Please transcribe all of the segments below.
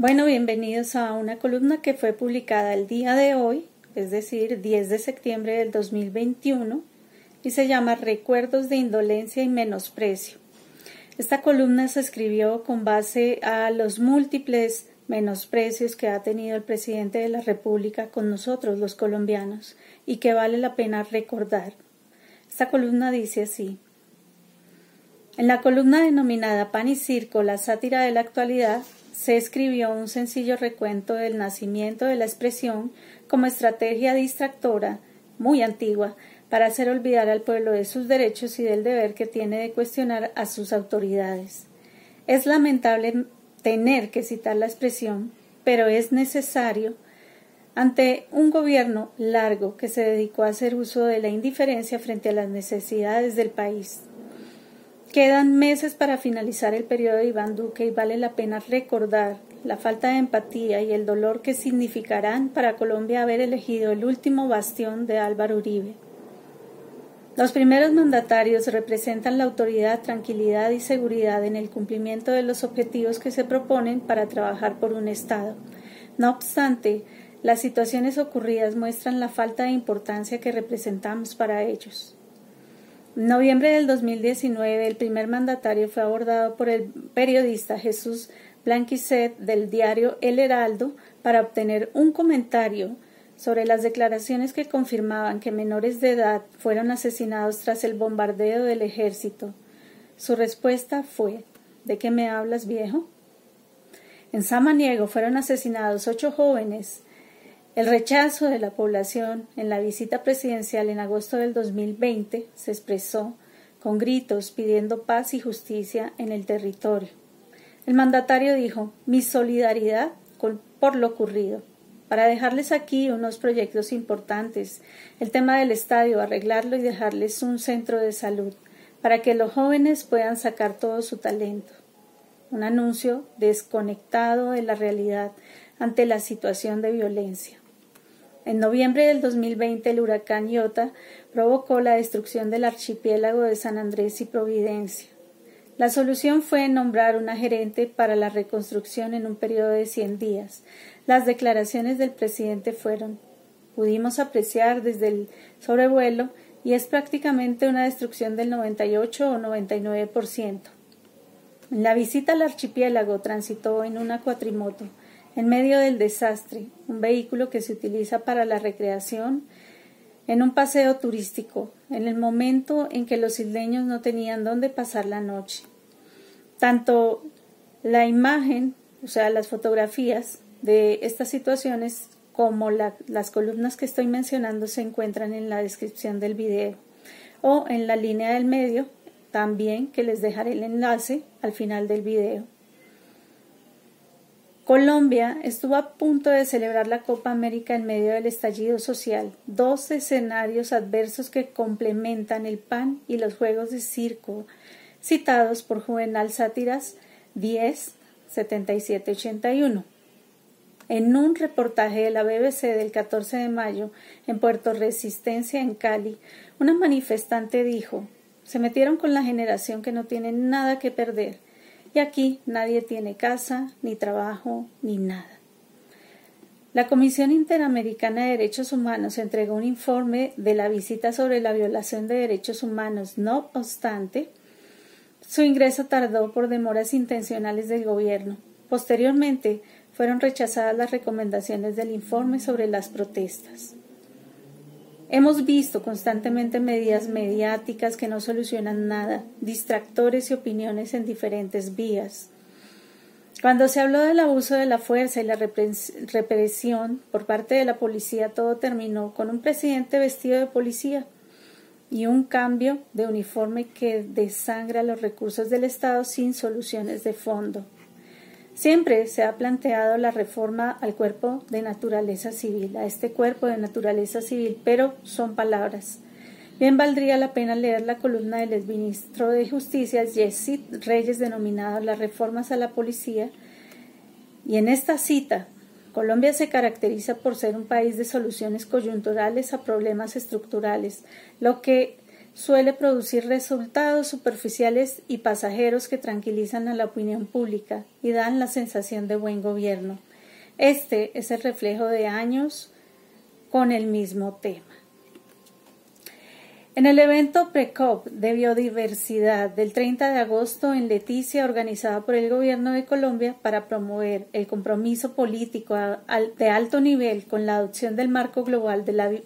Bueno, bienvenidos a una columna que fue publicada el día de hoy, es decir, 10 de septiembre del 2021, y se llama Recuerdos de Indolencia y Menosprecio. Esta columna se escribió con base a los múltiples menosprecios que ha tenido el presidente de la República con nosotros, los colombianos, y que vale la pena recordar. Esta columna dice así. En la columna denominada Pan y Circo, la sátira de la actualidad, se escribió un sencillo recuento del nacimiento de la expresión como estrategia distractora muy antigua para hacer olvidar al pueblo de sus derechos y del deber que tiene de cuestionar a sus autoridades. Es lamentable tener que citar la expresión, pero es necesario ante un gobierno largo que se dedicó a hacer uso de la indiferencia frente a las necesidades del país. Quedan meses para finalizar el periodo de Iván Duque y vale la pena recordar la falta de empatía y el dolor que significarán para Colombia haber elegido el último bastión de Álvaro Uribe. Los primeros mandatarios representan la autoridad, tranquilidad y seguridad en el cumplimiento de los objetivos que se proponen para trabajar por un Estado. No obstante, las situaciones ocurridas muestran la falta de importancia que representamos para ellos. En noviembre del 2019, el primer mandatario fue abordado por el periodista Jesús Blanquicet del diario El Heraldo para obtener un comentario sobre las declaraciones que confirmaban que menores de edad fueron asesinados tras el bombardeo del ejército. Su respuesta fue ¿De qué me hablas, viejo? En Samaniego fueron asesinados ocho jóvenes el rechazo de la población en la visita presidencial en agosto del 2020 se expresó con gritos pidiendo paz y justicia en el territorio. El mandatario dijo mi solidaridad por lo ocurrido. Para dejarles aquí unos proyectos importantes, el tema del estadio, arreglarlo y dejarles un centro de salud, para que los jóvenes puedan sacar todo su talento. Un anuncio desconectado de la realidad ante la situación de violencia. En noviembre del 2020 el huracán Iota provocó la destrucción del archipiélago de San Andrés y Providencia. La solución fue nombrar una gerente para la reconstrucción en un periodo de 100 días. Las declaraciones del presidente fueron pudimos apreciar desde el sobrevuelo y es prácticamente una destrucción del 98 o 99%. En la visita al archipiélago transitó en una cuatrimoto en medio del desastre, un vehículo que se utiliza para la recreación, en un paseo turístico, en el momento en que los isleños no tenían dónde pasar la noche. Tanto la imagen, o sea, las fotografías de estas situaciones, como las columnas que estoy mencionando se encuentran en la descripción del video o en la línea del medio, también que les dejaré el enlace al final del video. Colombia estuvo a punto de celebrar la Copa América en medio del estallido social, dos escenarios adversos que complementan el PAN y los Juegos de Circo, citados por Juvenal Sátiras 10 77 81. En un reportaje de la BBC del 14 de mayo en Puerto Resistencia, en Cali, una manifestante dijo: Se metieron con la generación que no tiene nada que perder y aquí nadie tiene casa, ni trabajo, ni nada. La Comisión Interamericana de Derechos Humanos entregó un informe de la visita sobre la violación de derechos humanos. No obstante, su ingreso tardó por demoras intencionales del gobierno. Posteriormente, fueron rechazadas las recomendaciones del informe sobre las protestas. Hemos visto constantemente medidas mediáticas que no solucionan nada, distractores y opiniones en diferentes vías. Cuando se habló del abuso de la fuerza y la represión por parte de la policía, todo terminó con un presidente vestido de policía y un cambio de uniforme que desangra los recursos del Estado sin soluciones de fondo. Siempre se ha planteado la reforma al cuerpo de naturaleza civil, a este cuerpo de naturaleza civil, pero son palabras. Bien valdría la pena leer la columna del exministro de Justicia, Jesse Reyes, denominada Las reformas a la policía. Y en esta cita, Colombia se caracteriza por ser un país de soluciones coyunturales a problemas estructurales, lo que suele producir resultados superficiales y pasajeros que tranquilizan a la opinión pública y dan la sensación de buen gobierno. Este es el reflejo de años con el mismo tema. En el evento PRECOP de biodiversidad del 30 de agosto en Leticia, organizada por el Gobierno de Colombia para promover el compromiso político de alto nivel con la adopción del marco global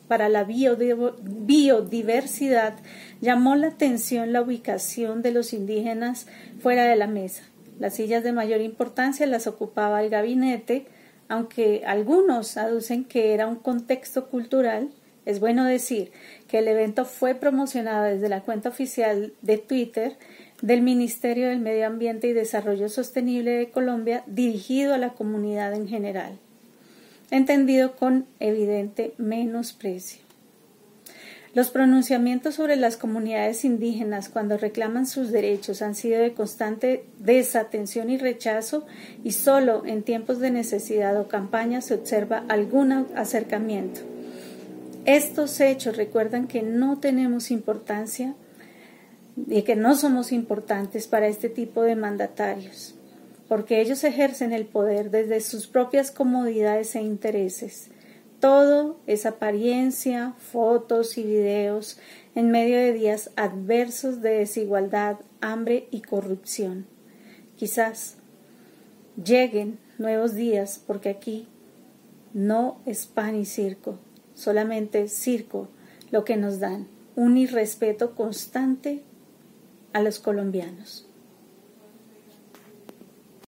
para la biodiversidad, llamó la atención la ubicación de los indígenas fuera de la mesa. Las sillas de mayor importancia las ocupaba el gabinete, aunque algunos aducen que era un contexto cultural es bueno decir que el evento fue promocionado desde la cuenta oficial de Twitter del Ministerio del Medio Ambiente y Desarrollo Sostenible de Colombia dirigido a la comunidad en general, entendido con evidente menosprecio. Los pronunciamientos sobre las comunidades indígenas cuando reclaman sus derechos han sido de constante desatención y rechazo y solo en tiempos de necesidad o campaña se observa algún acercamiento. Estos hechos recuerdan que no tenemos importancia y que no somos importantes para este tipo de mandatarios, porque ellos ejercen el poder desde sus propias comodidades e intereses. Todo es apariencia, fotos y videos en medio de días adversos de desigualdad, hambre y corrupción. Quizás lleguen nuevos días porque aquí no es pan y circo, solamente circo lo que nos dan, un irrespeto constante a los colombianos.